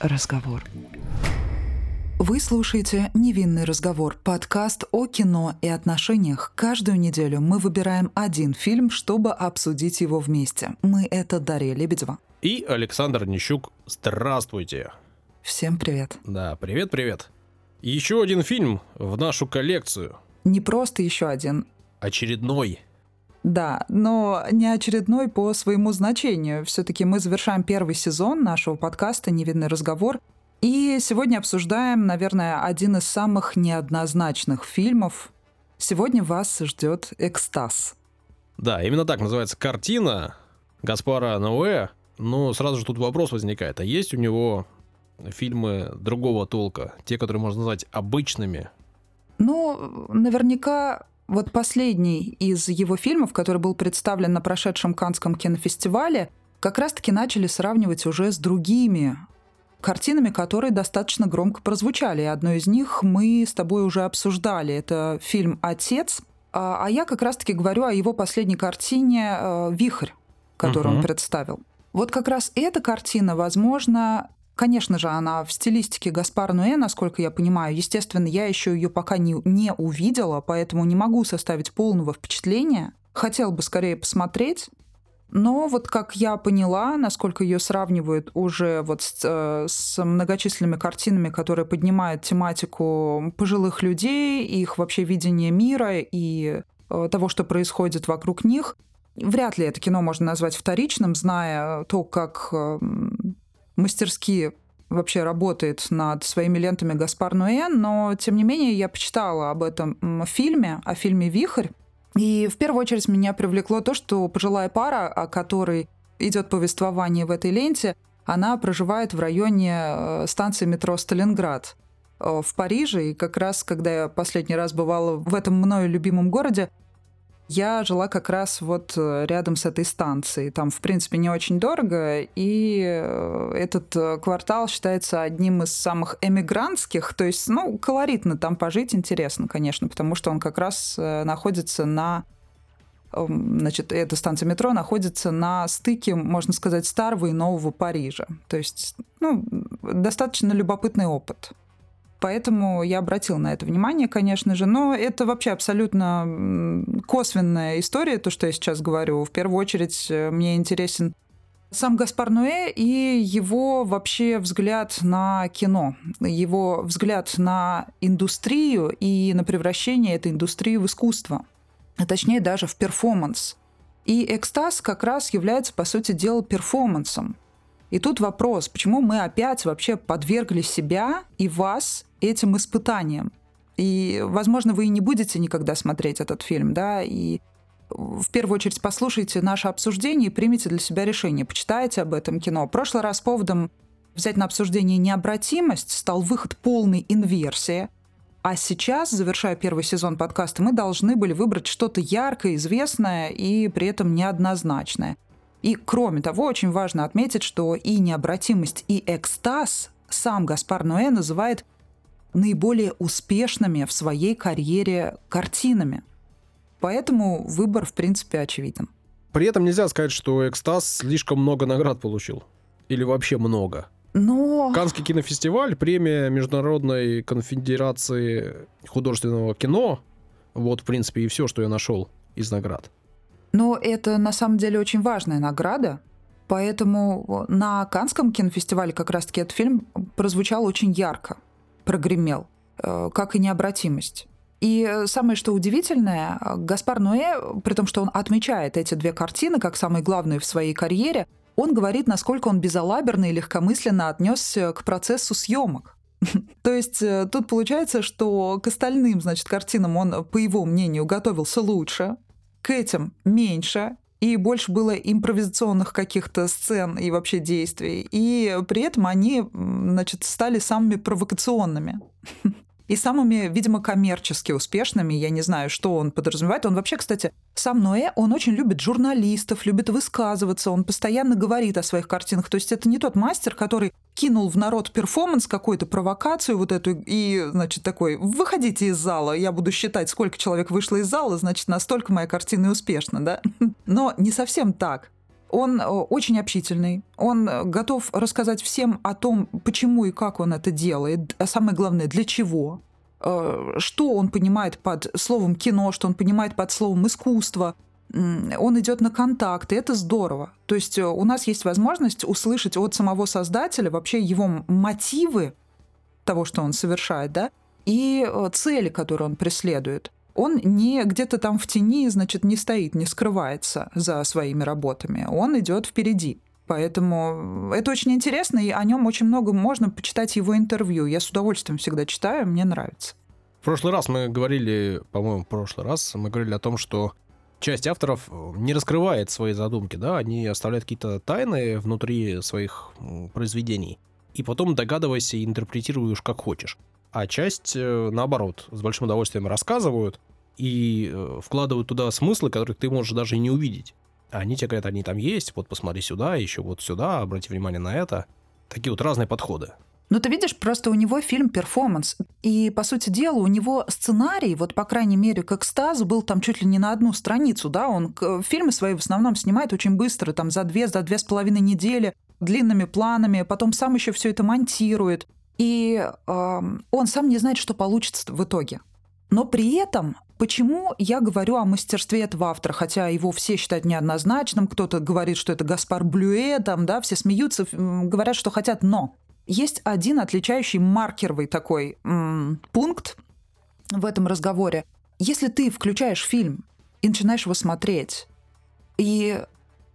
разговор. Вы слушаете «Невинный разговор» — подкаст о кино и отношениях. Каждую неделю мы выбираем один фильм, чтобы обсудить его вместе. Мы — это Дарья Лебедева. И Александр Нищук. Здравствуйте. Всем привет. Да, привет-привет. Еще один фильм в нашу коллекцию. Не просто еще один. Очередной. Да, но не очередной по своему значению. Все-таки мы завершаем первый сезон нашего подкаста «Невинный разговор». И сегодня обсуждаем, наверное, один из самых неоднозначных фильмов. Сегодня вас ждет экстаз. Да, именно так называется картина Гаспара Ноэ. Но сразу же тут вопрос возникает, а есть у него фильмы другого толка, те, которые можно назвать обычными? Ну, наверняка вот последний из его фильмов, который был представлен на прошедшем Канском кинофестивале, как раз-таки начали сравнивать уже с другими картинами, которые достаточно громко прозвучали. И одну из них мы с тобой уже обсуждали. Это фильм «Отец». А, а я как раз-таки говорю о его последней картине э, «Вихрь», которую угу. он представил. Вот как раз эта картина, возможно, Конечно же, она в стилистике Гаспара Нуэ, насколько я понимаю. Естественно, я еще ее пока не, не увидела, поэтому не могу составить полного впечатления. Хотел бы скорее посмотреть. Но вот как я поняла, насколько ее сравнивают уже вот с, э, с многочисленными картинами, которые поднимают тематику пожилых людей, их вообще видение мира и э, того, что происходит вокруг них, вряд ли это кино можно назвать вторичным, зная то, как э, мастерски вообще работает над своими лентами Гаспар Нуэн, но, тем не менее, я почитала об этом фильме, о фильме «Вихрь», и в первую очередь меня привлекло то, что пожилая пара, о которой идет повествование в этой ленте, она проживает в районе э, станции метро Сталинград э, в Париже. И как раз, когда я последний раз бывала в этом мною любимом городе, я жила как раз вот э, рядом с этой станцией. Там, в принципе, не очень дорого, и э, этот э, квартал считается одним из самых эмигрантских, то есть, ну, колоритно там пожить интересно, конечно, потому что он как раз находится на эм, значит, эта станция метро находится на стыке, можно сказать, старого и нового Парижа. То есть, ну, достаточно любопытный опыт. Поэтому я обратил на это внимание, конечно же. Но это вообще абсолютно косвенная история, то, что я сейчас говорю. В первую очередь э, мне интересен сам Гаспар Нуэ и его вообще взгляд на кино, его взгляд на индустрию и на превращение этой индустрии в искусство, а точнее даже в перформанс. И экстаз как раз является, по сути дела, перформансом. И тут вопрос, почему мы опять вообще подвергли себя и вас этим испытаниям? И, возможно, вы и не будете никогда смотреть этот фильм, да, и в первую очередь послушайте наше обсуждение и примите для себя решение, почитайте об этом кино. В прошлый раз поводом взять на обсуждение необратимость стал выход полной инверсии. А сейчас, завершая первый сезон подкаста, мы должны были выбрать что-то яркое, известное и при этом неоднозначное – и кроме того, очень важно отметить, что и необратимость, и экстаз сам Гаспар Ноэ называет наиболее успешными в своей карьере картинами. Поэтому выбор, в принципе, очевиден. При этом нельзя сказать, что экстаз слишком много наград получил. Или вообще много. Но... Канский кинофестиваль, премия Международной конфедерации художественного кино. Вот, в принципе, и все, что я нашел из наград. Но это на самом деле очень важная награда, поэтому на Канском кинофестивале как раз-таки этот фильм прозвучал очень ярко, прогремел, э, как и необратимость. И самое что удивительное, Гаспар Ноэ, при том, что он отмечает эти две картины как самые главные в своей карьере, он говорит, насколько он безалаберно и легкомысленно отнесся к процессу съемок. То есть э, тут получается, что к остальным, значит, картинам он, по его мнению, готовился лучше, к этим меньше, и больше было импровизационных каких-то сцен и вообще действий. И при этом они, значит, стали самыми провокационными. и самыми, видимо, коммерчески успешными. Я не знаю, что он подразумевает. Он вообще, кстати, сам Ноэ, он очень любит журналистов, любит высказываться, он постоянно говорит о своих картинах. То есть это не тот мастер, который кинул в народ перформанс, какую-то провокацию вот эту, и, значит, такой, выходите из зала, я буду считать, сколько человек вышло из зала, значит, настолько моя картина и успешна, да? Но не совсем так. Он э, очень общительный, он э, готов рассказать всем о том, почему и как он это делает, а самое главное, для чего, э, что он понимает под словом кино, что он понимает под словом искусство. Он идет на контакт, и это здорово. То есть у нас есть возможность услышать от самого создателя вообще его мотивы того, что он совершает, да, и цели, которые он преследует он не где-то там в тени, значит, не стоит, не скрывается за своими работами. Он идет впереди. Поэтому это очень интересно, и о нем очень много можно почитать его интервью. Я с удовольствием всегда читаю, мне нравится. В прошлый раз мы говорили, по-моему, в прошлый раз мы говорили о том, что часть авторов не раскрывает свои задумки, да, они оставляют какие-то тайны внутри своих произведений, и потом догадывайся и интерпретируешь как хочешь. А часть, э, наоборот, с большим удовольствием рассказывают, и э, вкладывают туда смыслы, которые ты можешь даже и не увидеть. Они тебе говорят, они там есть, вот посмотри сюда, еще вот сюда, обрати внимание на это. Такие вот разные подходы. Ну, ты видишь, просто у него фильм перформанс. И, по сути дела, у него сценарий, вот, по крайней мере, к экстазу, был там чуть ли не на одну страницу, да, он фильмы свои в основном снимает очень быстро, там, за две, за две с половиной недели, длинными планами, потом сам еще все это монтирует. И э, он сам не знает, что получится в итоге. Но при этом Почему я говорю о мастерстве этого автора, хотя его все считают неоднозначным, кто-то говорит, что это Гаспар Блюэ, там, да, все смеются, говорят, что хотят, но есть один отличающий маркерный такой м- пункт в этом разговоре. Если ты включаешь фильм и начинаешь его смотреть, и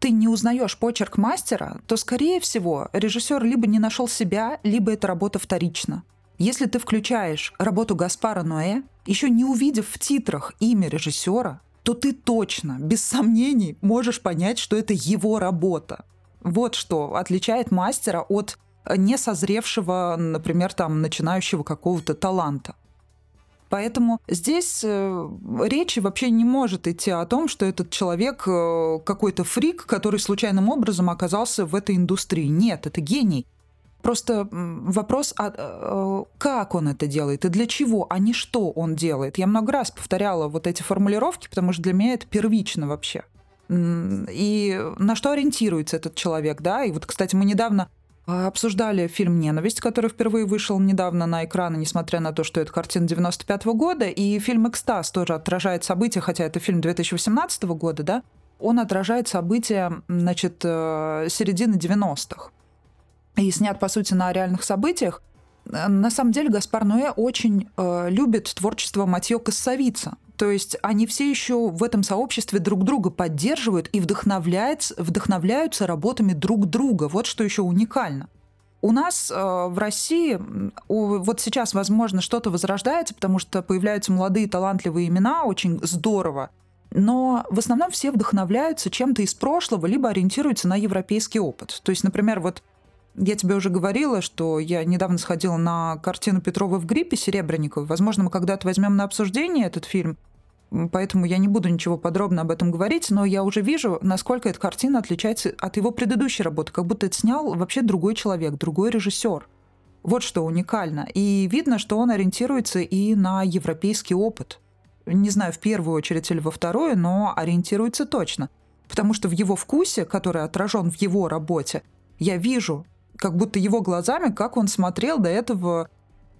ты не узнаешь почерк мастера, то, скорее всего, режиссер либо не нашел себя, либо эта работа вторична. Если ты включаешь работу Гаспара Ноэ, еще не увидев в титрах имя режиссера, то ты точно, без сомнений, можешь понять, что это его работа. Вот что отличает мастера от несозревшего, например, там, начинающего какого-то таланта. Поэтому здесь э, речи вообще не может идти о том, что этот человек э, какой-то фрик, который случайным образом оказался в этой индустрии. Нет, это гений. Просто вопрос, а, как он это делает и для чего, а не что он делает. Я много раз повторяла вот эти формулировки, потому что для меня это первично вообще. И на что ориентируется этот человек, да? И вот, кстати, мы недавно обсуждали фильм «Ненависть», который впервые вышел недавно на экраны, несмотря на то, что это картина 95 -го года, и фильм «Экстаз» тоже отражает события, хотя это фильм 2018 года, да, он отражает события, значит, э, середины 90-х и снят, по сути, на реальных событиях, э, на самом деле Гаспар Ноэ очень э, любит творчество Матьё Кассавица. То есть они все еще в этом сообществе друг друга поддерживают и вдохновляются, вдохновляются работами друг друга. Вот что еще уникально. У нас э, в России у, вот сейчас, возможно, что-то возрождается, потому что появляются молодые талантливые имена, очень здорово. Но в основном все вдохновляются чем-то из прошлого, либо ориентируются на европейский опыт. То есть, например, вот я тебе уже говорила, что я недавно сходила на картину Петрова в гриппе Серебренниковой. Возможно, мы когда-то возьмем на обсуждение этот фильм, поэтому я не буду ничего подробно об этом говорить, но я уже вижу, насколько эта картина отличается от его предыдущей работы, как будто это снял вообще другой человек, другой режиссер. Вот что уникально. И видно, что он ориентируется и на европейский опыт. Не знаю, в первую очередь или во вторую, но ориентируется точно. Потому что в его вкусе, который отражен в его работе, я вижу как будто его глазами, как он смотрел до этого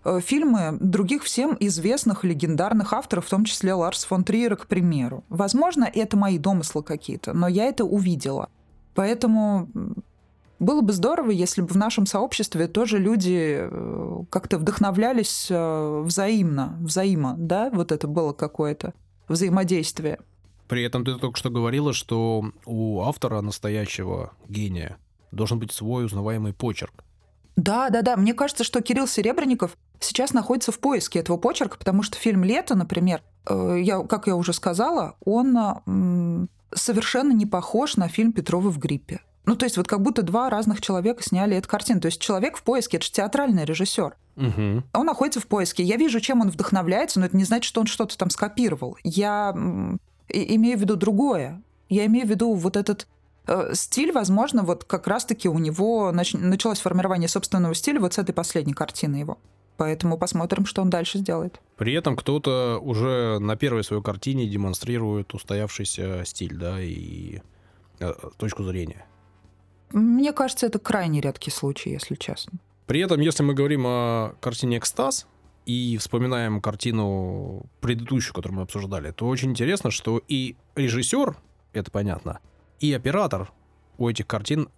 э, фильмы других всем известных легендарных авторов, в том числе Ларс фон Триера, к примеру. Возможно, это мои домыслы какие-то, но я это увидела. Поэтому было бы здорово, если бы в нашем сообществе тоже люди э, как-то вдохновлялись э, взаимно, взаимо, да, вот это было какое-то взаимодействие. При этом ты только что говорила, что у автора настоящего гения должен быть свой узнаваемый почерк. Да, да, да. Мне кажется, что Кирилл Серебренников сейчас находится в поиске этого почерка, потому что фильм «Лето», например, э, я, как я уже сказала, он совершенно не похож на фильм Петрова в гриппе. Ну, то есть вот как будто два разных человека сняли эту картину. То есть человек в поиске, это же театральный режиссер. Угу. Он находится в поиске. Я вижу, чем он вдохновляется, но это не значит, что он что-то там скопировал. Я имею в виду другое. Я имею в виду вот этот стиль, возможно, вот как раз-таки у него нач... началось формирование собственного стиля вот с этой последней картины его. Поэтому посмотрим, что он дальше сделает. При этом кто-то уже на первой своей картине демонстрирует устоявшийся стиль, да, и э, точку зрения. Мне кажется, это крайне редкий случай, если честно. При этом, если мы говорим о картине «Экстаз», и вспоминаем картину предыдущую, которую мы обсуждали, то очень интересно, что и режиссер, это понятно, и оператор у этих картин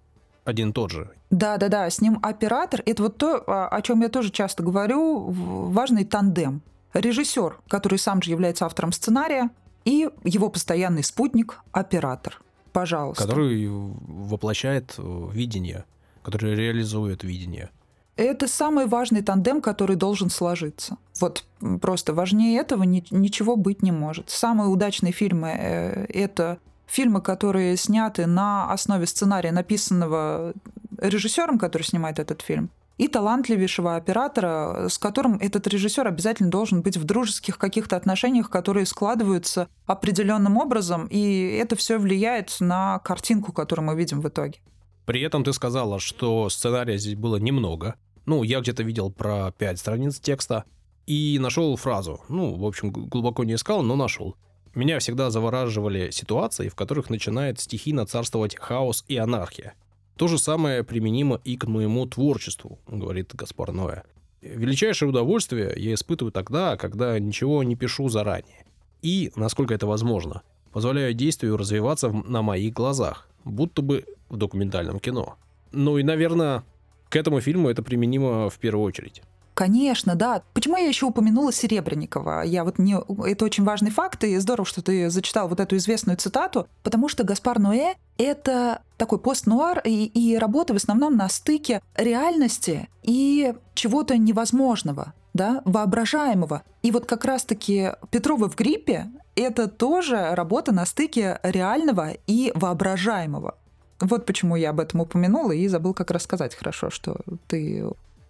один и тот же. Да, да, да. С ним оператор. Это вот то, о чем я тоже часто говорю, важный тандем. Режиссер, который сам же является автором сценария, и его постоянный спутник оператор. Пожалуйста. Который воплощает э, видение, который реализует видение. Это самый важный тандем, который должен сложиться. Вот просто важнее этого ничего быть не может. Самые удачные фильмы э, — это фильмы, которые сняты на основе сценария, написанного режиссером, который снимает этот фильм, и талантливейшего оператора, с которым этот режиссер обязательно должен быть в дружеских каких-то отношениях, которые складываются определенным образом, и это все влияет на картинку, которую мы видим в итоге. При этом ты сказала, что сценария здесь было немного. Ну, я где-то видел про пять страниц текста и нашел фразу. Ну, в общем, глубоко не искал, но нашел. Меня всегда завораживали ситуации, в которых начинает стихийно царствовать хаос и анархия. То же самое применимо и к моему творчеству, говорит Гаспар Ноя. Величайшее удовольствие я испытываю тогда, когда ничего не пишу заранее. И, насколько это возможно, позволяю действию развиваться на моих глазах, будто бы в документальном кино. Ну и, наверное, к этому фильму это применимо в первую очередь. Конечно, да. Почему я еще упомянула Серебренникова? Я вот не... Это очень важный факт, и здорово, что ты зачитал вот эту известную цитату, потому что Гаспар Ноэ — это такой пост-нуар и, и работа в основном на стыке реальности и чего-то невозможного, да, воображаемого. И вот как раз-таки Петрова в гриппе — это тоже работа на стыке реального и воображаемого. Вот почему я об этом упомянула и забыл как рассказать хорошо, что ты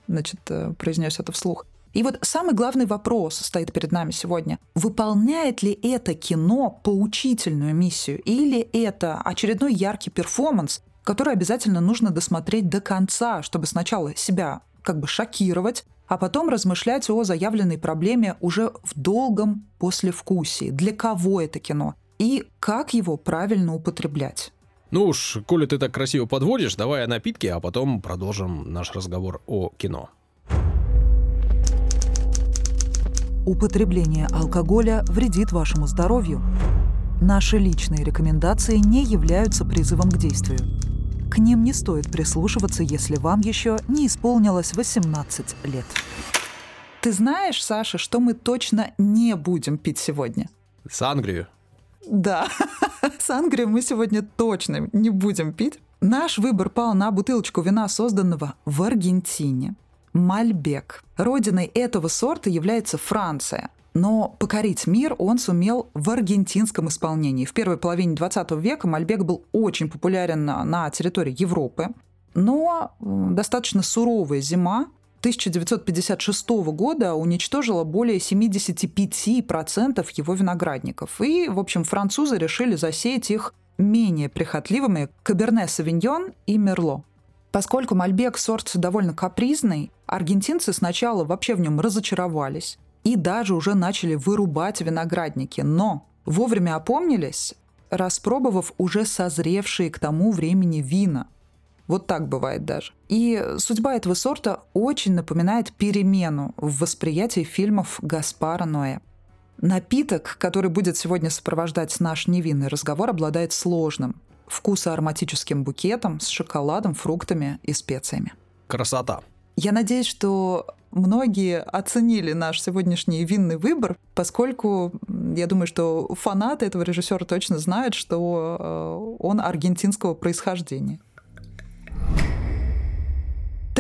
значит, э, произнес это вслух. И вот самый главный вопрос стоит перед нами сегодня. Выполняет ли это кино поучительную миссию или это очередной яркий перформанс, который обязательно нужно досмотреть до конца, чтобы сначала себя как бы шокировать, а потом размышлять о заявленной проблеме уже в долгом послевкусии. Для кого это кино? И как его правильно употреблять? Ну уж, коли ты так красиво подводишь, давай о напитке, а потом продолжим наш разговор о кино. Употребление алкоголя вредит вашему здоровью. Наши личные рекомендации не являются призывом к действию. К ним не стоит прислушиваться, если вам еще не исполнилось 18 лет. Ты знаешь, Саша, что мы точно не будем пить сегодня? Сангрию. Да, сангрию мы сегодня точно не будем пить. Наш выбор пал на бутылочку вина, созданного в Аргентине. Мальбек. Родиной этого сорта является Франция. Но покорить мир он сумел в аргентинском исполнении. В первой половине 20 века Мальбек был очень популярен на, территории Европы. Но достаточно суровая зима 1956 года уничтожила более 75% его виноградников. И, в общем, французы решили засеять их менее прихотливыми Каберне Савиньон и Мерло. Поскольку Мальбек сорт довольно капризный, аргентинцы сначала вообще в нем разочаровались и даже уже начали вырубать виноградники. Но вовремя опомнились, распробовав уже созревшие к тому времени вина. Вот так бывает даже. И судьба этого сорта очень напоминает перемену в восприятии фильмов Гаспара Ноэ. Напиток, который будет сегодня сопровождать наш невинный разговор, обладает сложным, вкусоароматическим букетом с шоколадом, фруктами и специями. Красота. Я надеюсь, что многие оценили наш сегодняшний винный выбор, поскольку я думаю, что фанаты этого режиссера точно знают, что э, он аргентинского происхождения.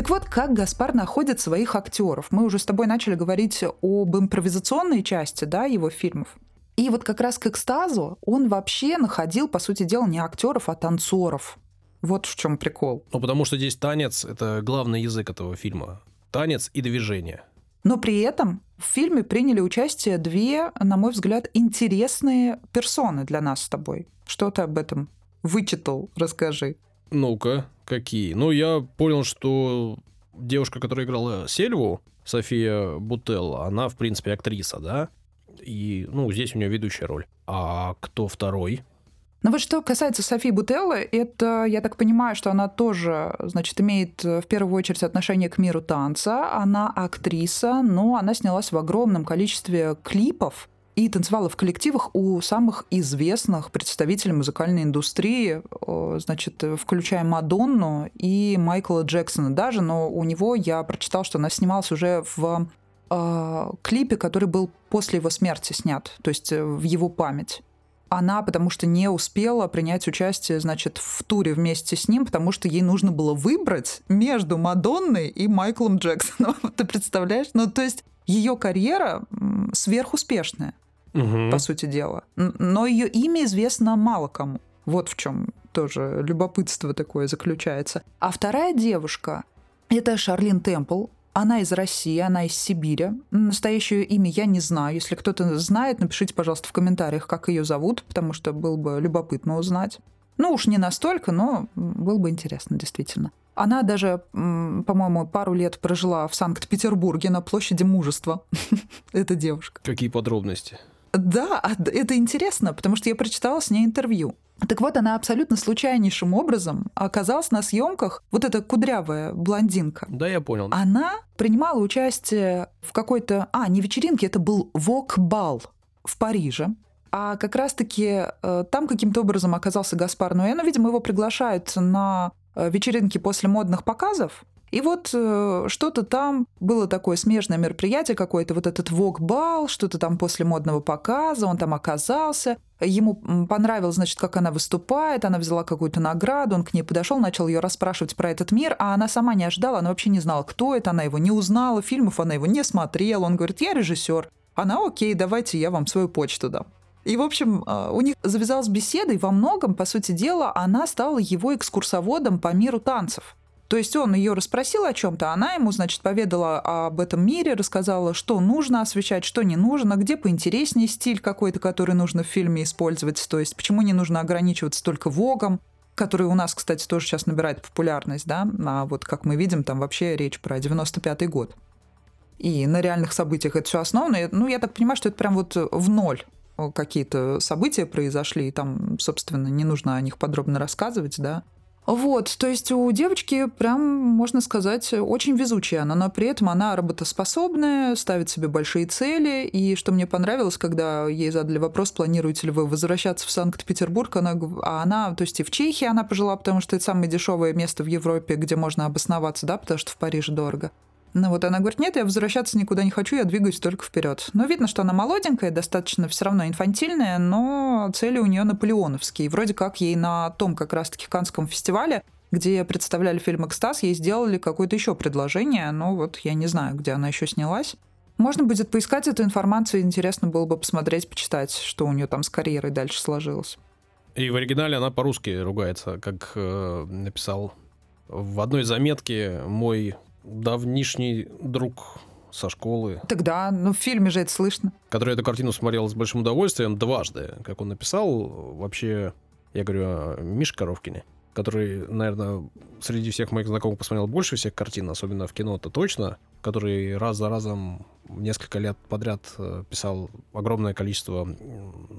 Так вот, как Гаспар находит своих актеров? Мы уже с тобой начали говорить об импровизационной части да, его фильмов. И вот как раз к экстазу он вообще находил, по сути дела, не актеров, а танцоров. Вот в чем прикол. Ну, потому что здесь танец — это главный язык этого фильма. Танец и движение. Но при этом в фильме приняли участие две, на мой взгляд, интересные персоны для нас с тобой. Что ты об этом вычитал? Расскажи. Ну-ка, какие? Ну, я понял, что девушка, которая играла Сельву, София Бутелла, она, в принципе, актриса, да? И, ну, здесь у нее ведущая роль. А кто второй? Но вот что касается Софии Бутеллы, это, я так понимаю, что она тоже, значит, имеет э, в первую очередь отношение к миру танца. Она актриса, но она снялась в огромном количестве клипов и танцевала в коллективах у самых известных представителей музыкальной индустрии, значит, включая Мадонну и Майкла Джексона даже, но у него я прочитал, что она снималась уже в э, клипе, который был после его смерти снят, то есть э, в его память она потому что не успела принять участие, значит, в туре вместе с ним, потому что ей нужно было выбрать между Мадонной и Майклом Джексоном. Ты представляешь? Ну, то есть ее карьера сверхуспешная, угу. по сути дела. Но ее имя известно мало кому. Вот в чем тоже любопытство такое заключается. А вторая девушка — это Шарлин Темпл. Она из России, она из Сибири. Настоящее имя я не знаю. Если кто-то знает, напишите, пожалуйста, в комментариях, как ее зовут, потому что было бы любопытно узнать. Ну уж не настолько, но было бы интересно, действительно. Она даже, по-моему, пару лет прожила в Санкт-Петербурге на площади мужества. Эта девушка. Какие подробности? Да, а это интересно, потому что я прочитала с ней интервью. Так вот, она абсолютно случайнейшим образом оказалась на съемках. Вот эта кудрявая блондинка. Да, я понял. Она принимала участие в какой-то... А, не вечеринке, это был вок-бал в Париже. А как раз-таки э, там каким-то образом оказался Гаспар Ноэ. Ну, видимо, его приглашают на э, вечеринки после модных показов. И вот э, что-то там было такое смежное мероприятие какое-то, вот этот вок-бал, что-то там после модного показа, он там оказался. Ему понравилось, значит, как она выступает, она взяла какую-то награду, он к ней подошел, начал ее расспрашивать про этот мир, а она сама не ожидала, она вообще не знала, кто это, она его не узнала, фильмов она его не смотрела. Он говорит, я режиссер. Она, окей, давайте я вам свою почту дам. И, в общем, э, у них завязалась беседа, и во многом, по сути дела, она стала его экскурсоводом по миру танцев. То есть он ее расспросил о чем-то, она ему, значит, поведала об этом мире, рассказала, что нужно освещать, что не нужно, где поинтереснее стиль какой-то, который нужно в фильме использовать, то есть почему не нужно ограничиваться только вогом, который у нас, кстати, тоже сейчас набирает популярность, да, а вот как мы видим, там вообще речь про 95-й год. И на реальных событиях это все основано. Ну, я так понимаю, что это прям вот в ноль какие-то события произошли, и там, собственно, не нужно о них подробно рассказывать, да. Вот, то есть у девочки прям, можно сказать, очень везучая она, но при этом она работоспособная, ставит себе большие цели. И что мне понравилось, когда ей задали вопрос, планируете ли вы возвращаться в Санкт-Петербург, она, а она, то есть и в Чехии она пожила, потому что это самое дешевое место в Европе, где можно обосноваться, да, потому что в Париже дорого. Ну вот она говорит, нет, я возвращаться никуда не хочу, я двигаюсь только вперед. Но видно, что она молоденькая, достаточно все равно инфантильная, но цели у нее наполеоновские. Вроде как ей на том как раз-таки Канском фестивале где представляли фильм «Экстаз», ей сделали какое-то еще предложение, но вот я не знаю, где она еще снялась. Можно будет поискать эту информацию, интересно было бы посмотреть, почитать, что у нее там с карьерой дальше сложилось. И в оригинале она по-русски ругается, как э, написал в одной заметке мой давнишний друг со школы. Тогда, ну в фильме же это слышно. Который эту картину смотрел с большим удовольствием дважды, как он написал. Вообще, я говорю о Мише Коровкине, который, наверное, среди всех моих знакомых посмотрел больше всех картин, особенно в кино-то точно, который раз за разом несколько лет подряд э, писал огромное количество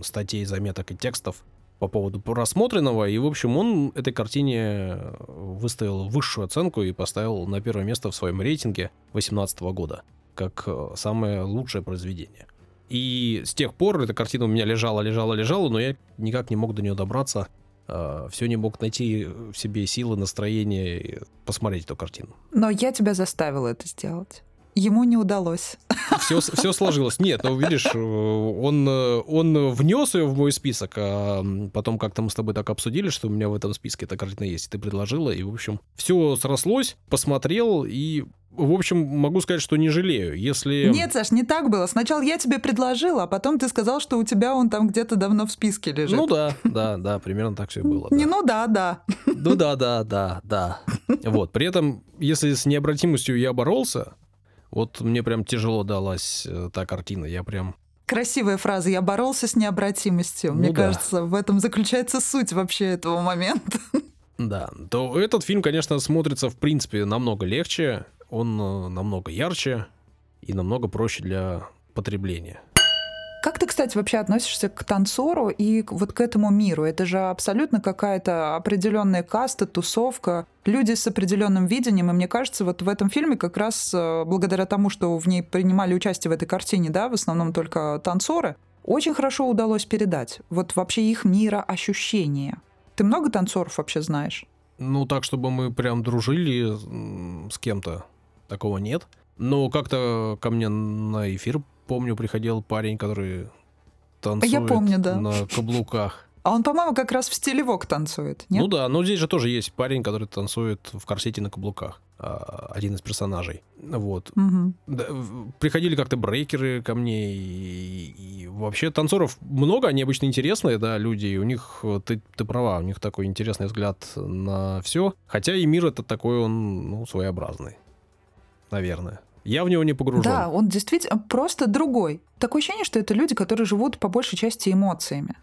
статей, заметок и текстов по поводу просмотренного. И, в общем, он этой картине выставил высшую оценку и поставил на первое место в своем рейтинге 2018 года как э, самое лучшее произведение. И с тех пор эта картина у меня лежала, лежала, лежала, но я никак не мог до нее добраться. Э, Все не мог найти в себе силы, настроение посмотреть эту картину. Но я тебя заставила это сделать. Ему не удалось. Все, все сложилось. Нет, ну видишь, он, он внес ее в мой список, а потом как-то мы с тобой так обсудили, что у меня в этом списке эта картина есть, и ты предложила, и, в общем, все срослось, посмотрел, и в общем, могу сказать, что не жалею. Если... Нет, Саш, не так было. Сначала я тебе предложила, а потом ты сказал, что у тебя он там где-то давно в списке лежит. Ну да, да, да, примерно так все было. Не ну да, да. Ну да, да, да, да. Вот, при этом, если с необратимостью я боролся, вот мне прям тяжело далась э, та картина. Я прям Красивая фраза. Я боролся с необратимостью. Ну, Мне да. кажется, в этом заключается суть вообще этого момента. Да, то этот фильм, конечно, смотрится в принципе намного легче, он э, намного ярче и намного проще для потребления. Как ты, кстати, вообще относишься к танцору и вот к этому миру? Это же абсолютно какая-то определенная каста, тусовка, люди с определенным видением. И мне кажется, вот в этом фильме как раз э, благодаря тому, что в ней принимали участие в этой картине, да, в основном только танцоры, очень хорошо удалось передать. Вот вообще их мироощущение. Ты много танцоров вообще знаешь? Ну, так, чтобы мы прям дружили с кем-то, такого нет. Но как-то ко мне на эфир помню, приходил парень, который танцует Я помню, да. на каблуках. А он, по-моему, как раз в стиле вок танцует, нет? Ну да, но здесь же тоже есть парень, который танцует в корсете на каблуках. А, один из персонажей. Вот. Угу. Да, приходили как-то брейкеры ко мне, и, и вообще танцоров много, они обычно интересные, да, люди, и у них, ты, ты права, у них такой интересный взгляд на все. Хотя и мир это такой, он, ну, своеобразный, наверное. Я в него не погружен. Да, он действительно просто другой. Такое ощущение, что это люди, которые живут по большей части эмоциями.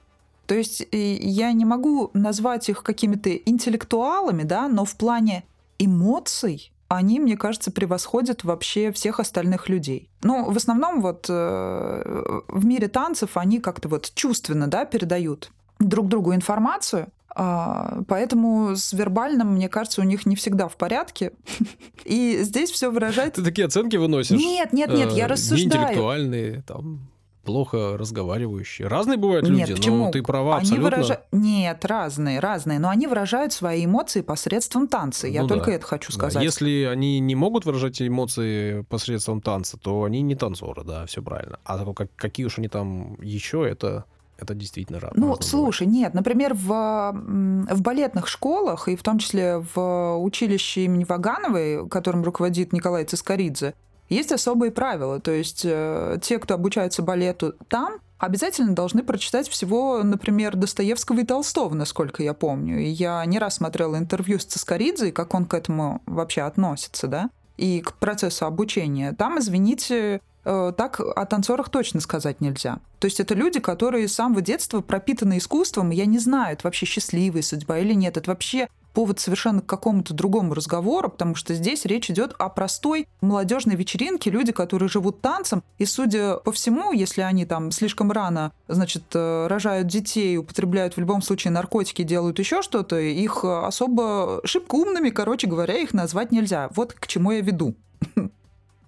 То есть я не могу назвать их какими-то интеллектуалами, да, но в плане эмоций они, мне кажется, превосходят вообще всех остальных людей. Ну, в основном вот э, в мире танцев они как-то вот чувственно, да, передают друг другу информацию, поэтому с вербальным, мне кажется, у них не всегда в порядке. И здесь все выражает... Ты такие оценки выносишь? Нет, нет, нет, я э, рассуждаю. Неинтеллектуальные, там, плохо разговаривающие. Разные бывают Нет, люди, почему? но ты права они абсолютно. Выража... Нет, разные, разные. Но они выражают свои эмоции посредством танца. Я ну только да. это хочу сказать. Да. Если они не могут выражать эмоции посредством танца, то они не танцоры, да, все правильно. А какие уж они там еще, это это действительно рад. Ну, слушай, бывает. нет, например, в, в балетных школах, и в том числе в училище имени Вагановой, которым руководит Николай Цискоридзе, есть особые правила. То есть э, те, кто обучаются балету там, обязательно должны прочитать всего, например, Достоевского и Толстого, насколько я помню. И я не раз смотрела интервью с Цискоридзе, как он к этому вообще относится, да, и к процессу обучения. Там, извините, так о танцорах точно сказать нельзя. То есть это люди, которые с самого детства пропитаны искусством, и я не знаю, это вообще счастливая судьба или нет. Это вообще повод совершенно к какому-то другому разговору, потому что здесь речь идет о простой молодежной вечеринке, люди, которые живут танцем, и, судя по всему, если они там слишком рано, значит, э, рожают детей, употребляют в любом случае наркотики, делают еще что-то, их особо шибко умными, короче говоря, их назвать нельзя. Вот к чему я веду.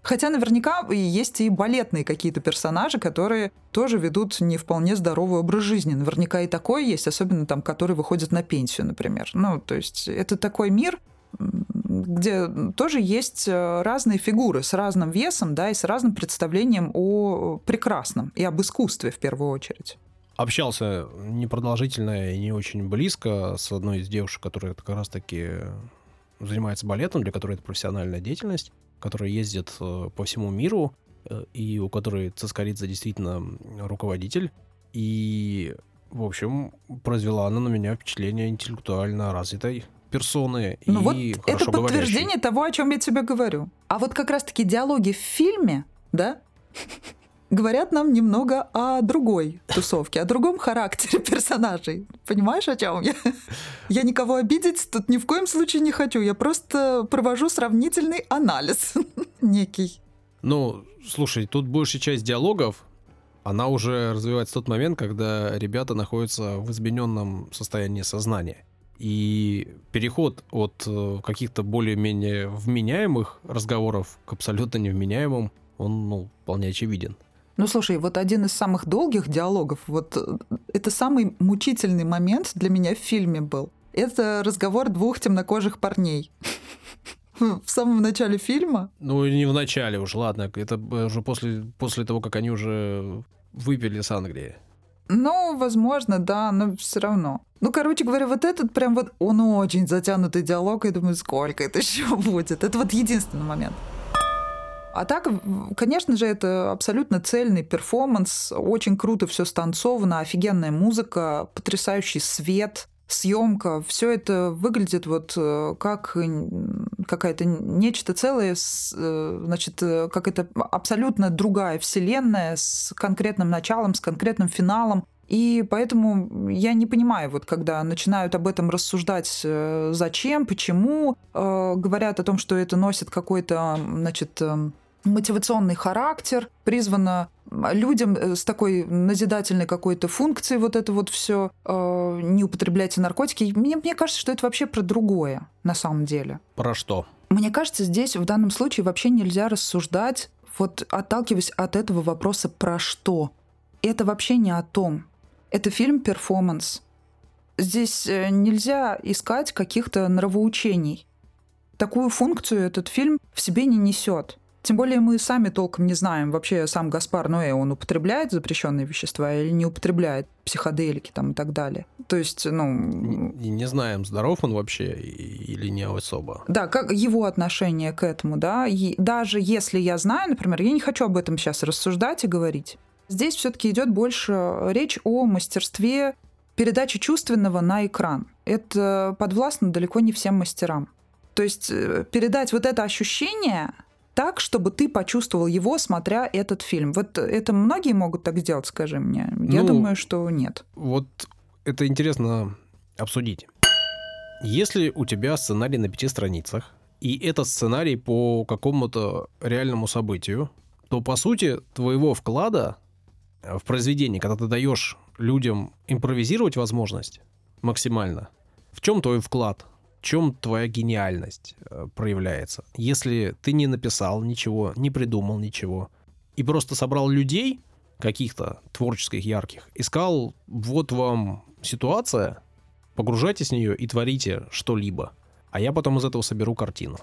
Хотя наверняка есть и балетные какие-то персонажи, которые тоже ведут не вполне здоровый образ жизни. Наверняка и такое есть, особенно там, которые выходят на пенсию, например. Ну, то есть это такой мир, где тоже есть э, разные фигуры с разным весом, да, и с разным представлением о прекрасном и об искусстве в первую очередь. Общался непродолжительно и не очень близко с одной из девушек, которая как раз-таки занимается балетом, для которой это профессиональная деятельность которая ездит э, по всему миру, э, и у которой Цискоридзе действительно руководитель. И, в общем, произвела она на меня впечатление интеллектуально развитой персоны ну и вот это подтверждение того, о чем я тебе говорю. А вот как раз-таки диалоги в фильме, да, говорят нам немного о другой тусовке, о другом характере персонажей. Понимаешь, о чем я? Я никого обидеть тут ни в коем случае не хочу. Я просто провожу сравнительный анализ некий. Ну, слушай, тут большая часть диалогов, она уже развивается в тот момент, когда ребята находятся в измененном состоянии сознания. И переход от э, каких-то более-менее вменяемых разговоров к абсолютно невменяемым, он ну, вполне очевиден. Ну, слушай, вот один из самых долгих диалогов, вот э, это самый мучительный момент для меня в фильме был. Это разговор двух темнокожих парней. В самом начале фильма? Ну, не в начале уж, ладно. Это уже после, после того, как они уже выпили с Англии. Ну, возможно, да, но все равно. Ну, короче говоря, вот этот прям вот, он очень затянутый диалог, я думаю, сколько это еще будет. Это вот единственный момент. А так, конечно же, это абсолютно цельный перформанс, очень круто все станцовано, офигенная музыка, потрясающий свет, съемка, все это выглядит вот э, как какая-то нечто целое, э, значит, э, как это абсолютно другая вселенная с конкретным началом, с конкретным финалом. И поэтому я не понимаю, вот когда начинают об этом рассуждать, зачем, почему, говорят о том, что это носит какой-то, значит, мотивационный характер, призвано людям э, с такой назидательной какой-то функцией вот это вот все э, не употребляйте наркотики. Мне, мне кажется, что это вообще про другое на самом деле. Про что? Мне кажется, здесь в данном случае вообще нельзя рассуждать, вот отталкиваясь от этого вопроса про что. Это вообще не о том. Это фильм-перформанс. Здесь э, нельзя искать каких-то нравоучений. Такую функцию этот фильм в себе не несет. Тем более мы сами толком не знаем, вообще сам Гаспар Ноэ, он употребляет запрещенные вещества или не употребляет психоделики там и так далее. То есть, ну... Не, не знаем, здоров он вообще или не особо. Да, как его отношение к этому, да. И даже если я знаю, например, я не хочу об этом сейчас рассуждать и говорить. Здесь все-таки идет больше речь о мастерстве передачи чувственного на экран. Это подвластно далеко не всем мастерам. То есть э, передать вот это ощущение так, чтобы ты почувствовал его, смотря этот фильм. Вот это многие могут так сделать, скажи мне. Я ну, думаю, что нет. Вот это интересно обсудить. Если у тебя сценарий на пяти страницах, и этот сценарий по какому-то реальному событию, то, по сути, твоего вклада в произведение, когда ты даешь людям импровизировать возможность максимально, в чем твой вклад? Чем твоя гениальность э, проявляется. Если ты не написал ничего, не придумал ничего, и просто собрал людей, каких-то творческих, ярких, искал, вот вам ситуация, погружайтесь в нее и творите что-либо, а я потом из этого соберу картину.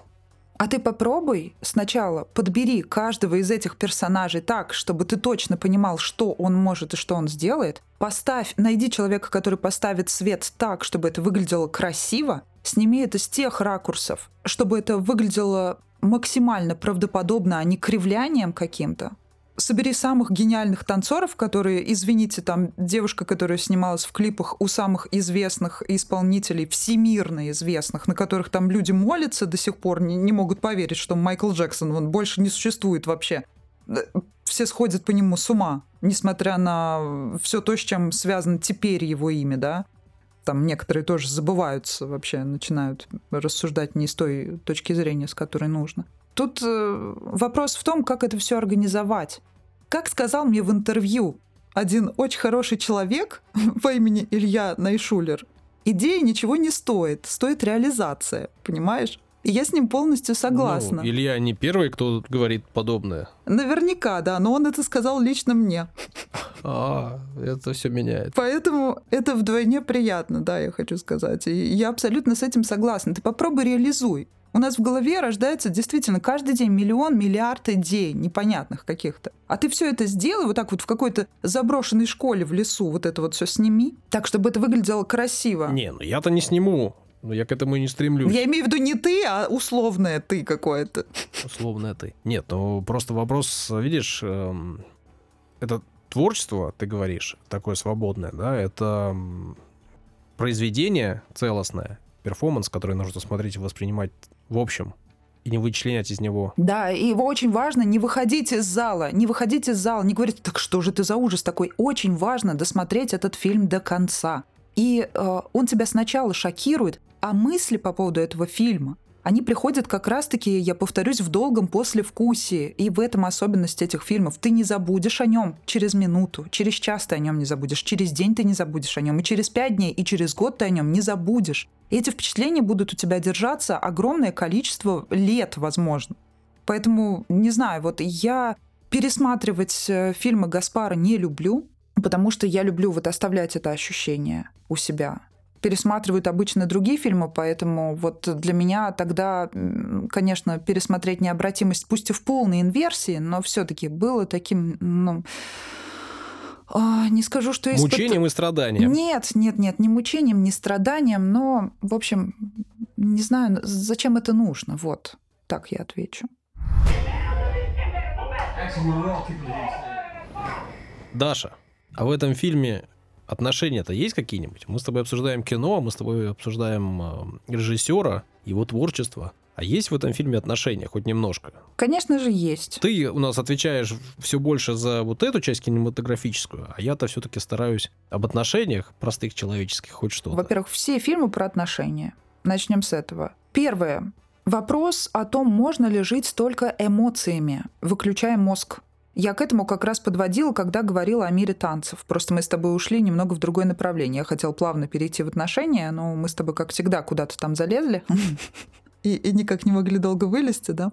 А ты попробуй сначала подбери каждого из этих персонажей так, чтобы ты точно понимал, что он может и что он сделает. Поставь, найди человека, который поставит свет так, чтобы это выглядело красиво. Сними это с тех ракурсов, чтобы это выглядело максимально правдоподобно, а не кривлянием каким-то собери самых гениальных танцоров, которые, извините, там девушка, которая снималась в клипах у самых известных исполнителей, всемирно известных, на которых там люди молятся до сих пор, не, не могут поверить, что Майкл Джексон, он больше не существует вообще. Все сходят по нему с ума, несмотря на все то, с чем связано теперь его имя, да. Там некоторые тоже забываются вообще, начинают рассуждать не с той точки зрения, с которой нужно. Тут э, вопрос в том, как это все организовать. Как сказал мне в интервью один очень хороший человек по имени Илья Найшулер, идея ничего не стоит, стоит реализация, понимаешь? И я с ним полностью согласна. Ну, Илья не первый, кто говорит подобное. Наверняка, да, но он это сказал лично мне. А, это все меняет. Поэтому это вдвойне приятно, да, я хочу сказать. И я абсолютно с этим согласна. Ты попробуй реализуй. У нас в голове рождается действительно каждый день миллион, миллиард идей непонятных каких-то. А ты все это сделай вот так вот в какой-то заброшенной школе в лесу, вот это вот все сними, так, чтобы это выглядело красиво. Не, ну я-то не сниму. Но я к этому и не стремлюсь. Я имею в виду не ты, а условное ты какое-то. Условное ты. Нет, ну просто вопрос, видишь, эм, это творчество, ты говоришь, такое свободное, да, это произведение целостное, перформанс, который нужно смотреть и воспринимать в общем, и не вычленять из него. Да, и его очень важно не выходить из зала, не выходить из зала, не говорить, так что же ты за ужас такой. Очень важно досмотреть этот фильм до конца. И э, он тебя сначала шокирует, а мысли по поводу этого фильма, они приходят как раз-таки, я повторюсь, в долгом послевкусии. И в этом особенность этих фильмов. Ты не забудешь о нем через минуту, через час ты о нем не забудешь, через день ты не забудешь о нем, и через пять дней, и через год ты о нем не забудешь. И эти впечатления будут у тебя держаться огромное количество лет, возможно. Поэтому, не знаю, вот я пересматривать э, фильмы Гаспара не люблю, потому что я люблю вот оставлять это ощущение у себя пересматривают обычно другие фильмы, поэтому вот для меня тогда, конечно, пересмотреть необратимость, пусть и в полной инверсии, но все-таки было таким, ну, а, не скажу, что... Испыт... Мучением и страданием. Нет, нет, нет, не мучением, не страданием, но, в общем, не знаю, зачем это нужно. Вот, так я отвечу. Даша, а в этом фильме отношения-то есть какие-нибудь? Мы с тобой обсуждаем кино, мы с тобой обсуждаем э, режиссера, его творчество. А есть в этом фильме отношения хоть немножко? Конечно же, есть. Ты у нас отвечаешь все больше за вот эту часть кинематографическую, а я-то все-таки стараюсь об отношениях простых человеческих хоть что-то. Во-первых, все фильмы про отношения. Начнем с этого. Первое. Вопрос о том, можно ли жить только эмоциями, выключая мозг. Я к этому как раз подводила, когда говорила о мире танцев. Просто мы с тобой ушли немного в другое направление. Я хотела плавно перейти в отношения, но мы с тобой, как всегда, куда-то там залезли и, и никак не могли долго вылезти, да?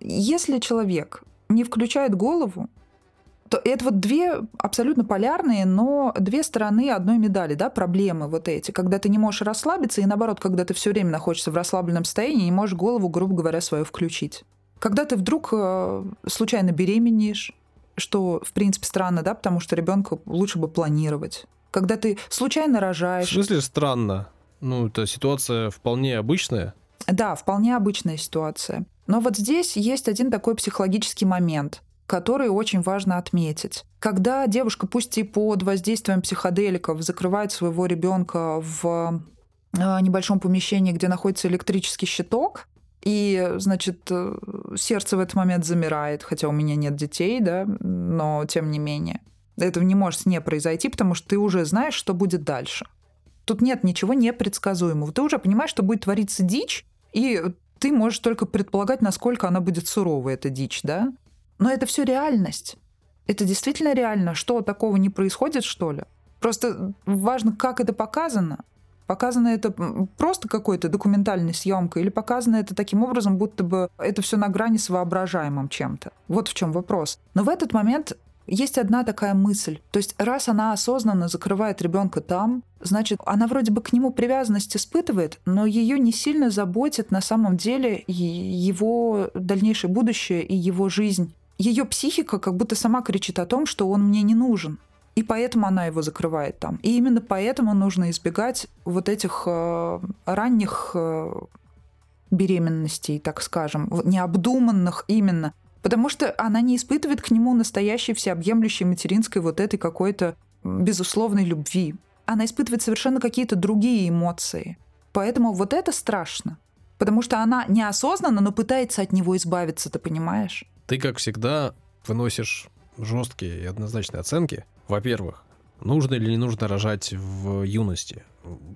Если человек не включает голову, то это вот две абсолютно полярные, но две стороны одной медали, да, проблемы вот эти, когда ты не можешь расслабиться, и наоборот, когда ты все время находишься в расслабленном состоянии, не можешь голову, грубо говоря, свою включить. Когда ты вдруг э, случайно беременеешь, что, в принципе, странно, да, потому что ребенка лучше бы планировать. Когда ты случайно рожаешь. В смысле странно? Ну, это ситуация вполне обычная. Да, вполне обычная ситуация. Но вот здесь есть один такой психологический момент который очень важно отметить. Когда девушка, пусть и под воздействием психоделиков, закрывает своего ребенка в а, небольшом помещении, где находится электрический щиток, и, значит, э, сердце в этот момент замирает, хотя у меня нет детей, да, но тем не менее. Этого не может не произойти, потому что ты уже знаешь, что будет дальше. Тут нет ничего непредсказуемого. Ты уже понимаешь, что будет твориться дичь, и ты можешь только предполагать, насколько она будет суровая, эта дичь, да? Но это все реальность. Это действительно реально. Что, такого не происходит, что ли? Просто важно, как это показано. Показано это просто какой-то документальной съемкой или показано это таким образом, будто бы это все на грани с воображаемым чем-то. Вот в чем вопрос. Но в этот момент есть одна такая мысль. То есть раз она осознанно закрывает ребенка там, значит, она вроде бы к нему привязанность испытывает, но ее не сильно заботит на самом деле его дальнейшее будущее и его жизнь ее психика как будто сама кричит о том, что он мне не нужен. И поэтому она его закрывает там. И именно поэтому нужно избегать вот этих э, ранних э, беременностей, так скажем, необдуманных именно. Потому что она не испытывает к нему настоящей всеобъемлющей материнской вот этой какой-то безусловной любви. Она испытывает совершенно какие-то другие эмоции. Поэтому вот это страшно. Потому что она неосознанно, но пытается от него избавиться, ты понимаешь? Ты, как всегда, выносишь жесткие и однозначные оценки. Во-первых, нужно или не нужно рожать в юности?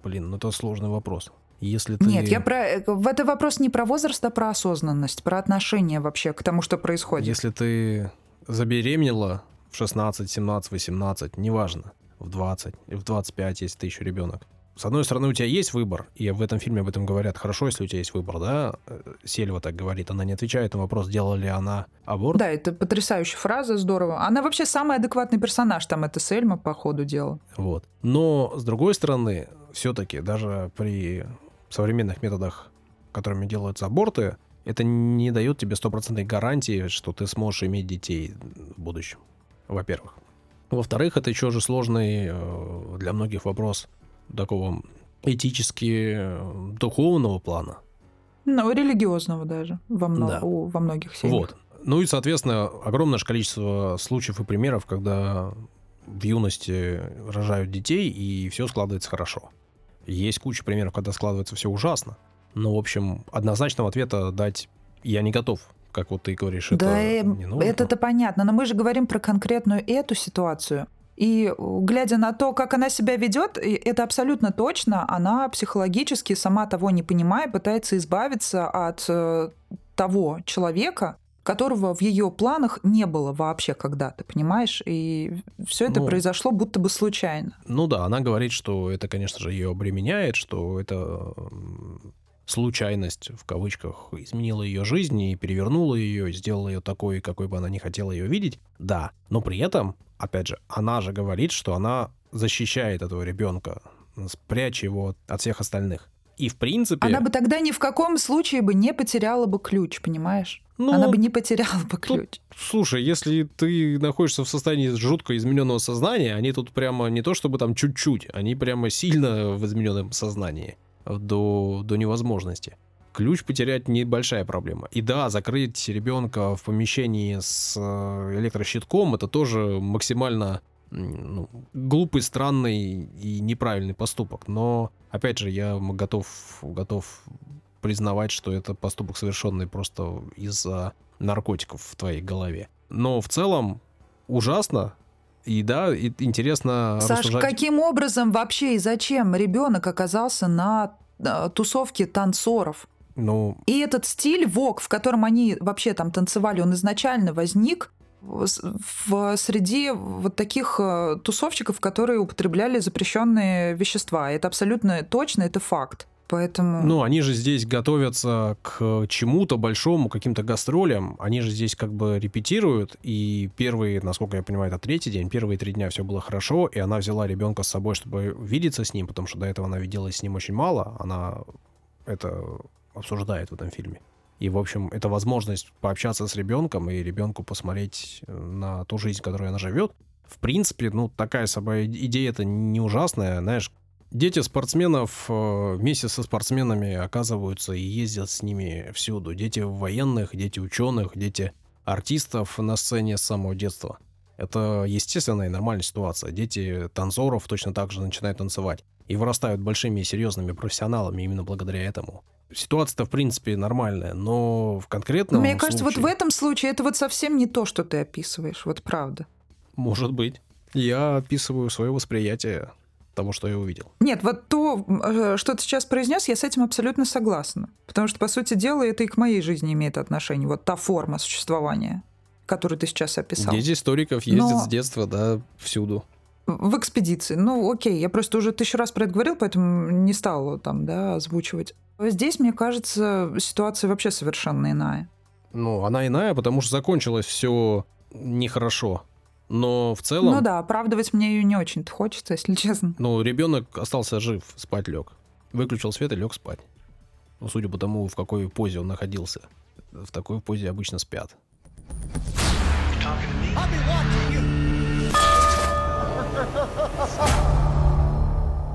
Блин, ну это сложный вопрос. Если ты... Нет, я про... в это вопрос не про возраст, а про осознанность, про отношение вообще к тому, что происходит. Если ты забеременела в 16, 17, 18, неважно, в 20, в 25, если ты еще ребенок, с одной стороны, у тебя есть выбор, и в этом фильме об этом говорят, хорошо, если у тебя есть выбор, да? Э, Сельва так говорит, она не отвечает на вопрос, делала ли она аборт. Да, это потрясающая фраза, здорово. Она вообще самый адекватный персонаж, там это Сельма по ходу дела. Вот. Но, с другой стороны, все-таки даже при современных методах, которыми делаются аборты, это не дает тебе стопроцентной гарантии, что ты сможешь иметь детей в будущем, во-первых. Во-вторых, это еще же сложный э, для многих вопрос такого этически духовного плана. Ну, религиозного даже во, много, да. во многих семьях. Вот. Ну и, соответственно, огромное количество случаев и примеров, когда в юности рожают детей, и все складывается хорошо. Есть куча примеров, когда складывается все ужасно. Но, в общем, однозначного ответа дать я не готов как вот ты говоришь, да, это не нужно. Это-то понятно, но мы же говорим про конкретную эту ситуацию. И глядя на то, как она себя ведет, это абсолютно точно, она психологически, сама того не понимая, пытается избавиться от э, того человека, которого в ее планах не было вообще когда-то, понимаешь? И все это ну, произошло будто бы случайно. Ну да, она говорит, что это, конечно же, ее обременяет, что это случайность, в кавычках, изменила ее жизнь и перевернула ее, сделала ее такой, какой бы она не хотела ее видеть. Да, но при этом опять же, она же говорит, что она защищает этого ребенка, спрячь его от всех остальных. И в принципе... Она бы тогда ни в каком случае бы не потеряла бы ключ, понимаешь? Ну, Она бы не потеряла бы ключ. Тут, слушай, если ты находишься в состоянии жутко измененного сознания, они тут прямо не то чтобы там чуть-чуть, они прямо сильно в измененном сознании до, до невозможности ключ потерять небольшая проблема. И да, закрыть ребенка в помещении с э, электрощитком это тоже максимально ну, глупый, странный и неправильный поступок. Но, опять же, я готов, готов признавать, что это поступок совершенный просто из-за наркотиков в твоей голове. Но в целом ужасно, и да, и интересно Саш, рассуждать... каким образом вообще и зачем ребенок оказался на э, тусовке танцоров? Ну, И этот стиль вок, в котором они вообще там танцевали, он изначально возник в, среде вот таких э, тусовщиков, которые употребляли запрещенные вещества. Это абсолютно точно, это факт. Поэтому... ну, они же здесь готовятся к чему-то большому, каким-то гастролям. Они же здесь как бы репетируют. И первые, насколько я понимаю, это третий день. Первые три дня все было хорошо. И она взяла ребенка с собой, чтобы видеться с ним, потому что до этого она виделась с ним очень мало. Она это обсуждает в этом фильме. И, в общем, это возможность пообщаться с ребенком и ребенку посмотреть э, на ту жизнь, которой она живет. В принципе, ну, такая собой идея-то не ужасная, знаешь. Дети спортсменов э, вместе со спортсменами оказываются и ездят с ними всюду. Дети военных, дети ученых, дети артистов на сцене с самого детства. Это естественная и нормальная ситуация. Дети танцоров точно так же начинают танцевать и вырастают большими и серьезными профессионалами именно благодаря этому. Ситуация-то, в принципе, нормальная, но в конкретном Мне кажется, вот случае- в этом случае это вот совсем не то, что ты описываешь, вот правда. Может быть. Я описываю свое восприятие того, что я увидел. Нет, вот то, э, что ты сейчас произнес, я с этим абсолютно согласна. Потому что, по сути дела, это и к моей жизни имеет отношение. Вот та форма существования, которую ты сейчас описал. Дети историков ездят Но- с детства, да, всюду. В экспедиции. Ну, окей, я просто уже тысячу раз про это говорил, поэтому не стала там, да, озвучивать. Здесь, мне кажется, ситуация вообще совершенно иная. Ну, она иная, потому что закончилось все нехорошо. Но в целом, Ну да, оправдывать мне ее не очень-то хочется, если честно. ну, ребенок остался жив, спать лег. Выключил свет и лег спать. Ну, судя по тому, в какой позе он находился. В такой позе обычно спят.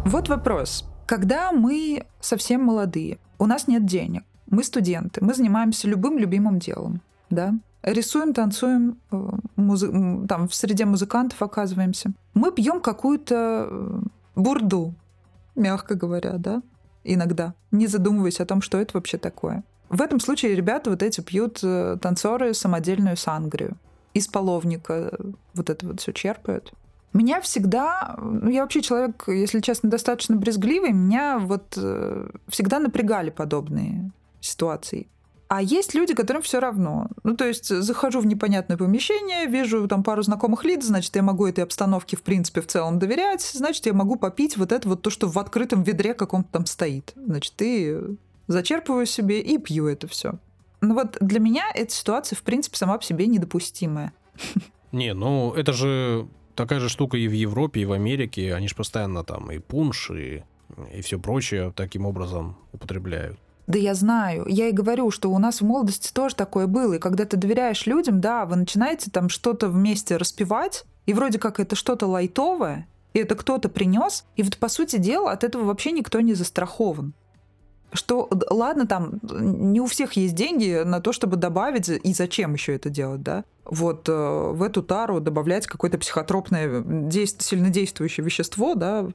Вот вопрос. Когда мы совсем молодые, у нас нет денег, мы студенты, мы занимаемся любым любимым делом, да? Рисуем, танцуем, э, музы- там в среде музыкантов оказываемся. Мы пьем какую-то э, бурду, мягко говоря, да? Иногда, не задумываясь о том, что это вообще такое. В этом случае ребята вот эти пьют э, танцоры самодельную сангрию. Из половника вот это вот все черпают. Меня всегда, ну я вообще человек, если честно, достаточно брезгливый, меня вот э, всегда напрягали подобные ситуации. А есть люди, которым все равно. Ну, то есть захожу в непонятное помещение, вижу там пару знакомых лиц, значит, я могу этой обстановке, в принципе, в целом доверять, значит, я могу попить вот это вот то, что в открытом ведре каком-то там стоит. Значит, и зачерпываю себе и пью это все. Ну вот для меня эта ситуация, в принципе, сама по себе недопустимая. Не, ну, это же такая же штука и в Европе, и в Америке. Они же постоянно там и пунш, и, и все прочее таким образом употребляют. Да я знаю. Я и говорю, что у нас в молодости тоже такое было. И когда ты доверяешь людям, да, вы начинаете там что-то вместе распевать, и вроде как это что-то лайтовое, и это кто-то принес, и вот по сути дела от этого вообще никто не застрахован. Что, ладно, там не у всех есть деньги на то, чтобы добавить, и зачем еще это делать, да? Вот э, в эту тару добавлять какое-то психотропное, дейст- сильнодействующее вещество, да,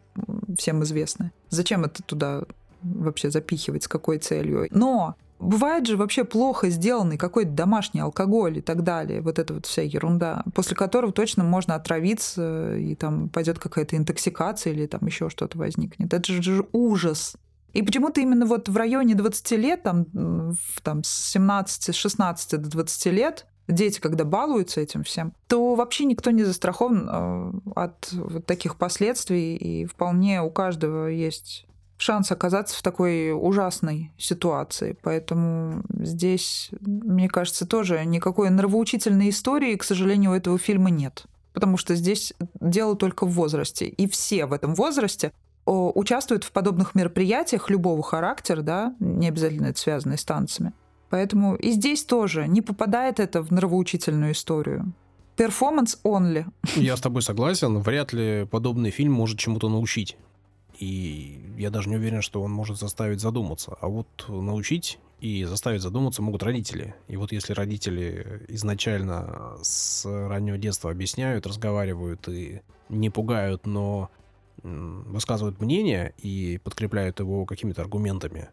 всем известное. Зачем это туда вообще запихивать, с какой целью? Но бывает же вообще плохо сделанный какой-то домашний алкоголь и так далее, вот эта вот вся ерунда, после которого точно можно отравиться, и там пойдет какая-то интоксикация или там еще что-то возникнет. Это же ужас. И почему-то именно вот в районе 20 лет, там, там с 17, с 16 до 20 лет, дети, когда балуются этим всем, то вообще никто не застрахован э, от вот таких последствий, и вполне у каждого есть шанс оказаться в такой ужасной ситуации. Поэтому здесь, мне кажется, тоже никакой нравоучительной истории, к сожалению, у этого фильма нет. Потому что здесь дело только в возрасте. И все в этом возрасте о, участвуют в подобных мероприятиях любого характера, да, не обязательно это связанные с танцами. Поэтому и здесь тоже не попадает это в нравоучительную историю. Перформанс only. Я с тобой согласен. Вряд ли подобный фильм может чему-то научить. И я даже не уверен, что он может заставить задуматься. А вот научить и заставить задуматься могут родители. И вот если родители изначально с раннего детства объясняют, разговаривают и не пугают, но высказывают мнение и подкрепляют его какими-то аргументами,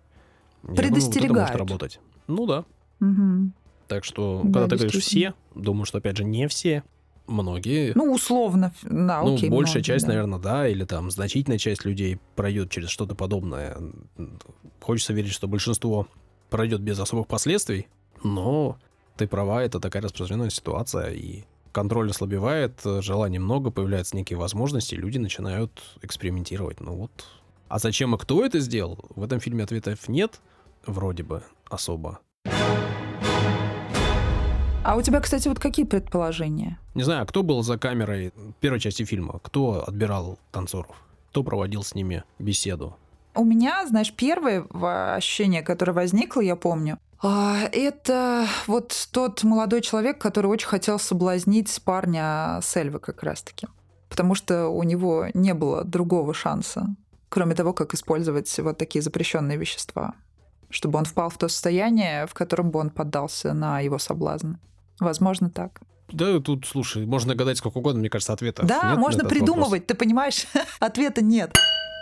я думаю, вот это может Предостерегают. работать. Ну да. Мгм. Так что, Да, когда ты говоришь все, думаю, что опять же не все, многие Ну, условно, да, ну, окей. большая многие, часть, да. наверное, да, или там значительная часть людей пройдет через что-то подобное. Хочется верить, что большинство пройдет без особых последствий, но ты права, это такая распространенная ситуация, и контроль ослабевает, желаний много, появляются некие возможности, и люди начинают экспериментировать. Ну вот. А зачем и кто это сделал? В этом фильме ответов нет, вроде бы, особо. А у тебя, кстати, вот какие предположения? Не знаю, кто был за камерой первой части фильма? Кто отбирал танцоров? Кто проводил с ними беседу? У меня, знаешь, первое ощущение, которое возникло, я помню, а, это вот тот молодой человек, который очень хотел соблазнить парня Сельвы как раз-таки. Потому что у него не было другого шанса, кроме того, как использовать вот такие запрещенные вещества, чтобы он впал в то состояние, в котором бы он поддался на его соблазн. Возможно, так. Да, тут, слушай, можно гадать сколько угодно, мне кажется, ответа. Да, нет можно придумывать, вопрос. ты понимаешь? Ответа нет.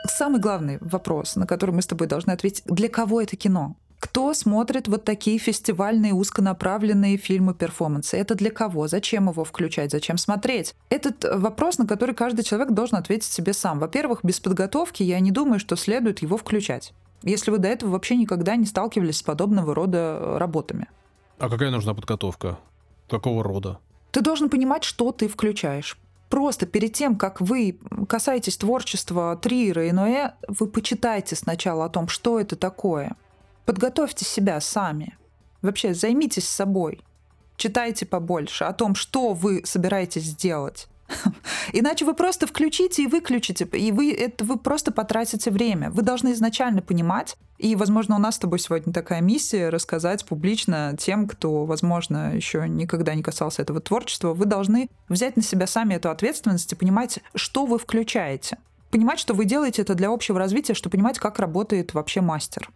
Самый главный вопрос, на который мы с тобой должны ответить, для кого это кино? Кто смотрит вот такие фестивальные узконаправленные фильмы-перформансы? Это для кого? Зачем его включать? Зачем смотреть? Этот вопрос, на который каждый человек должен ответить себе сам. Во-первых, без подготовки я не думаю, что следует его включать. Если вы до этого вообще никогда не сталкивались с подобного рода работами. А какая нужна подготовка? Какого рода? Ты должен понимать, что ты включаешь. Просто перед тем, как вы касаетесь творчества Триера и Ноэ, вы почитайте сначала о том, что это такое. Подготовьте себя сами. Вообще займитесь собой. Читайте побольше о том, что вы собираетесь сделать. Иначе вы просто включите и выключите, и вы, это, вы просто потратите время. Вы должны изначально понимать, и, возможно, у нас с тобой сегодня такая миссия рассказать публично тем, кто, возможно, еще никогда не касался этого творчества, вы должны взять на себя сами эту ответственность и понимать, что вы включаете. Понимать, что вы делаете это для общего развития, чтобы понимать, как работает вообще мастер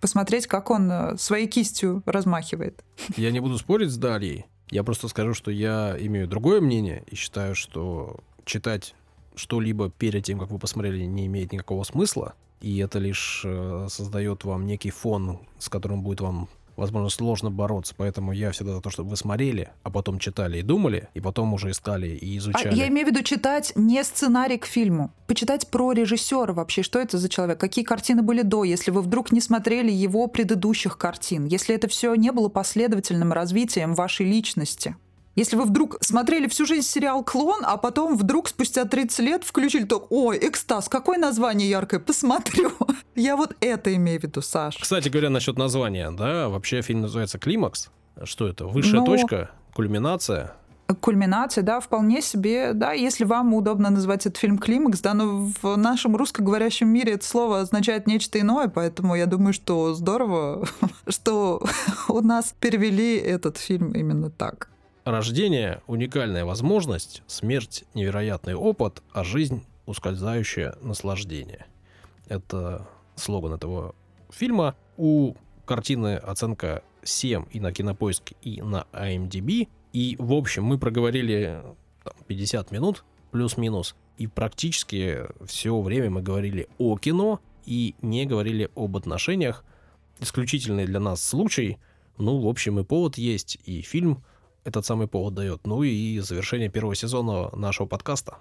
посмотреть, как он э, своей кистью размахивает. Я не буду спорить с Дарьей. Я просто скажу, что я имею другое мнение и считаю, что читать что-либо перед тем, как вы посмотрели, не имеет никакого смысла. И это лишь э, создает вам некий фон, с которым будет вам возможно, сложно бороться. Поэтому я всегда за то, чтобы вы смотрели, а потом читали и думали, и потом уже искали и изучали. А я имею в виду читать не сценарий к фильму. Почитать про режиссера вообще, что это за человек, какие картины были до, если вы вдруг не смотрели его предыдущих картин, если это все не было последовательным развитием вашей личности. Если вы вдруг смотрели всю жизнь сериал «Клон», а потом вдруг спустя 30 лет включили то «Ой, экстаз, какое название яркое, посмотрю». Я вот это имею в виду, Саш. Кстати говоря, насчет названия, да, вообще фильм называется «Климакс». Что это? Высшая Но... точка? Кульминация? кульминация, да, вполне себе, да, если вам удобно назвать этот фильм «Климакс», да, но в нашем русскоговорящем мире это слово означает нечто иное, поэтому я думаю, что здорово, что у нас перевели этот фильм именно так. Рождение – уникальная возможность, смерть – невероятный опыт, а жизнь – ускользающее наслаждение. Это слоган этого фильма. У картины оценка 7 и на Кинопоиск, и на IMDb. И, в общем, мы проговорили там, 50 минут, плюс-минус. И практически все время мы говорили о кино и не говорили об отношениях. Исключительный для нас случай. Ну, в общем, и повод есть, и фильм – этот самый повод дает. Ну и завершение первого сезона нашего подкаста.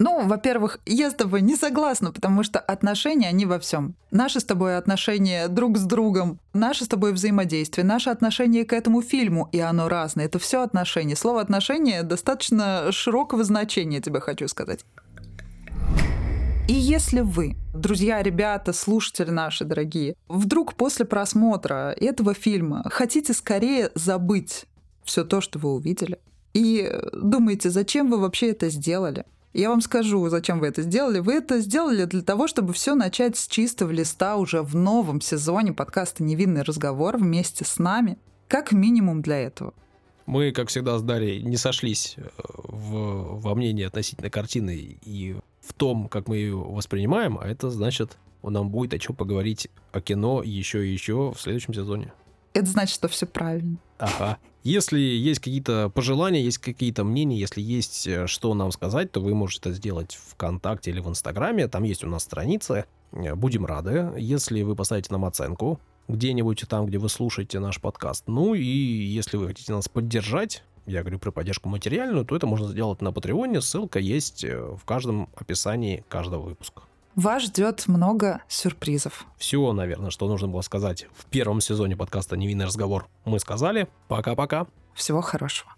Ну, во-первых, я с тобой не согласна, потому что отношения, они во всем. Наши с тобой отношения друг с другом, наше с тобой взаимодействие, наше отношение к этому фильму, и оно разное. Это все отношения. Слово отношения достаточно широкого значения, тебе хочу сказать. И если вы, друзья, ребята, слушатели наши дорогие, вдруг после просмотра этого фильма хотите скорее забыть все то, что вы увидели. И думаете, зачем вы вообще это сделали? Я вам скажу, зачем вы это сделали. Вы это сделали для того, чтобы все начать с чистого листа уже в новом сезоне подкаста «Невинный разговор» вместе с нами. Как минимум для этого. Мы, как всегда, с Дарьей не сошлись э, в, во мнении относительно картины и в том, как мы ее воспринимаем, а это значит, нам будет о чем поговорить о кино еще и еще в следующем сезоне. Это значит, что все правильно. Ага. Если есть какие-то пожелания, есть какие-то мнения, если есть э, что нам сказать, то вы можете это сделать ВКонтакте или в Инстаграме. Там есть у нас страница. Э, будем рады, если вы поставите нам оценку где-нибудь там, где вы слушаете наш подкаст. Ну и если вы хотите нас поддержать, я говорю про поддержку материальную, то это можно сделать на Патреоне. Ссылка есть э, в каждом описании каждого выпуска. Вас ждет много сюрпризов. Все, наверное, что нужно было сказать в первом сезоне подкаста «Невинный разговор» мы сказали. Пока-пока. Всего хорошего.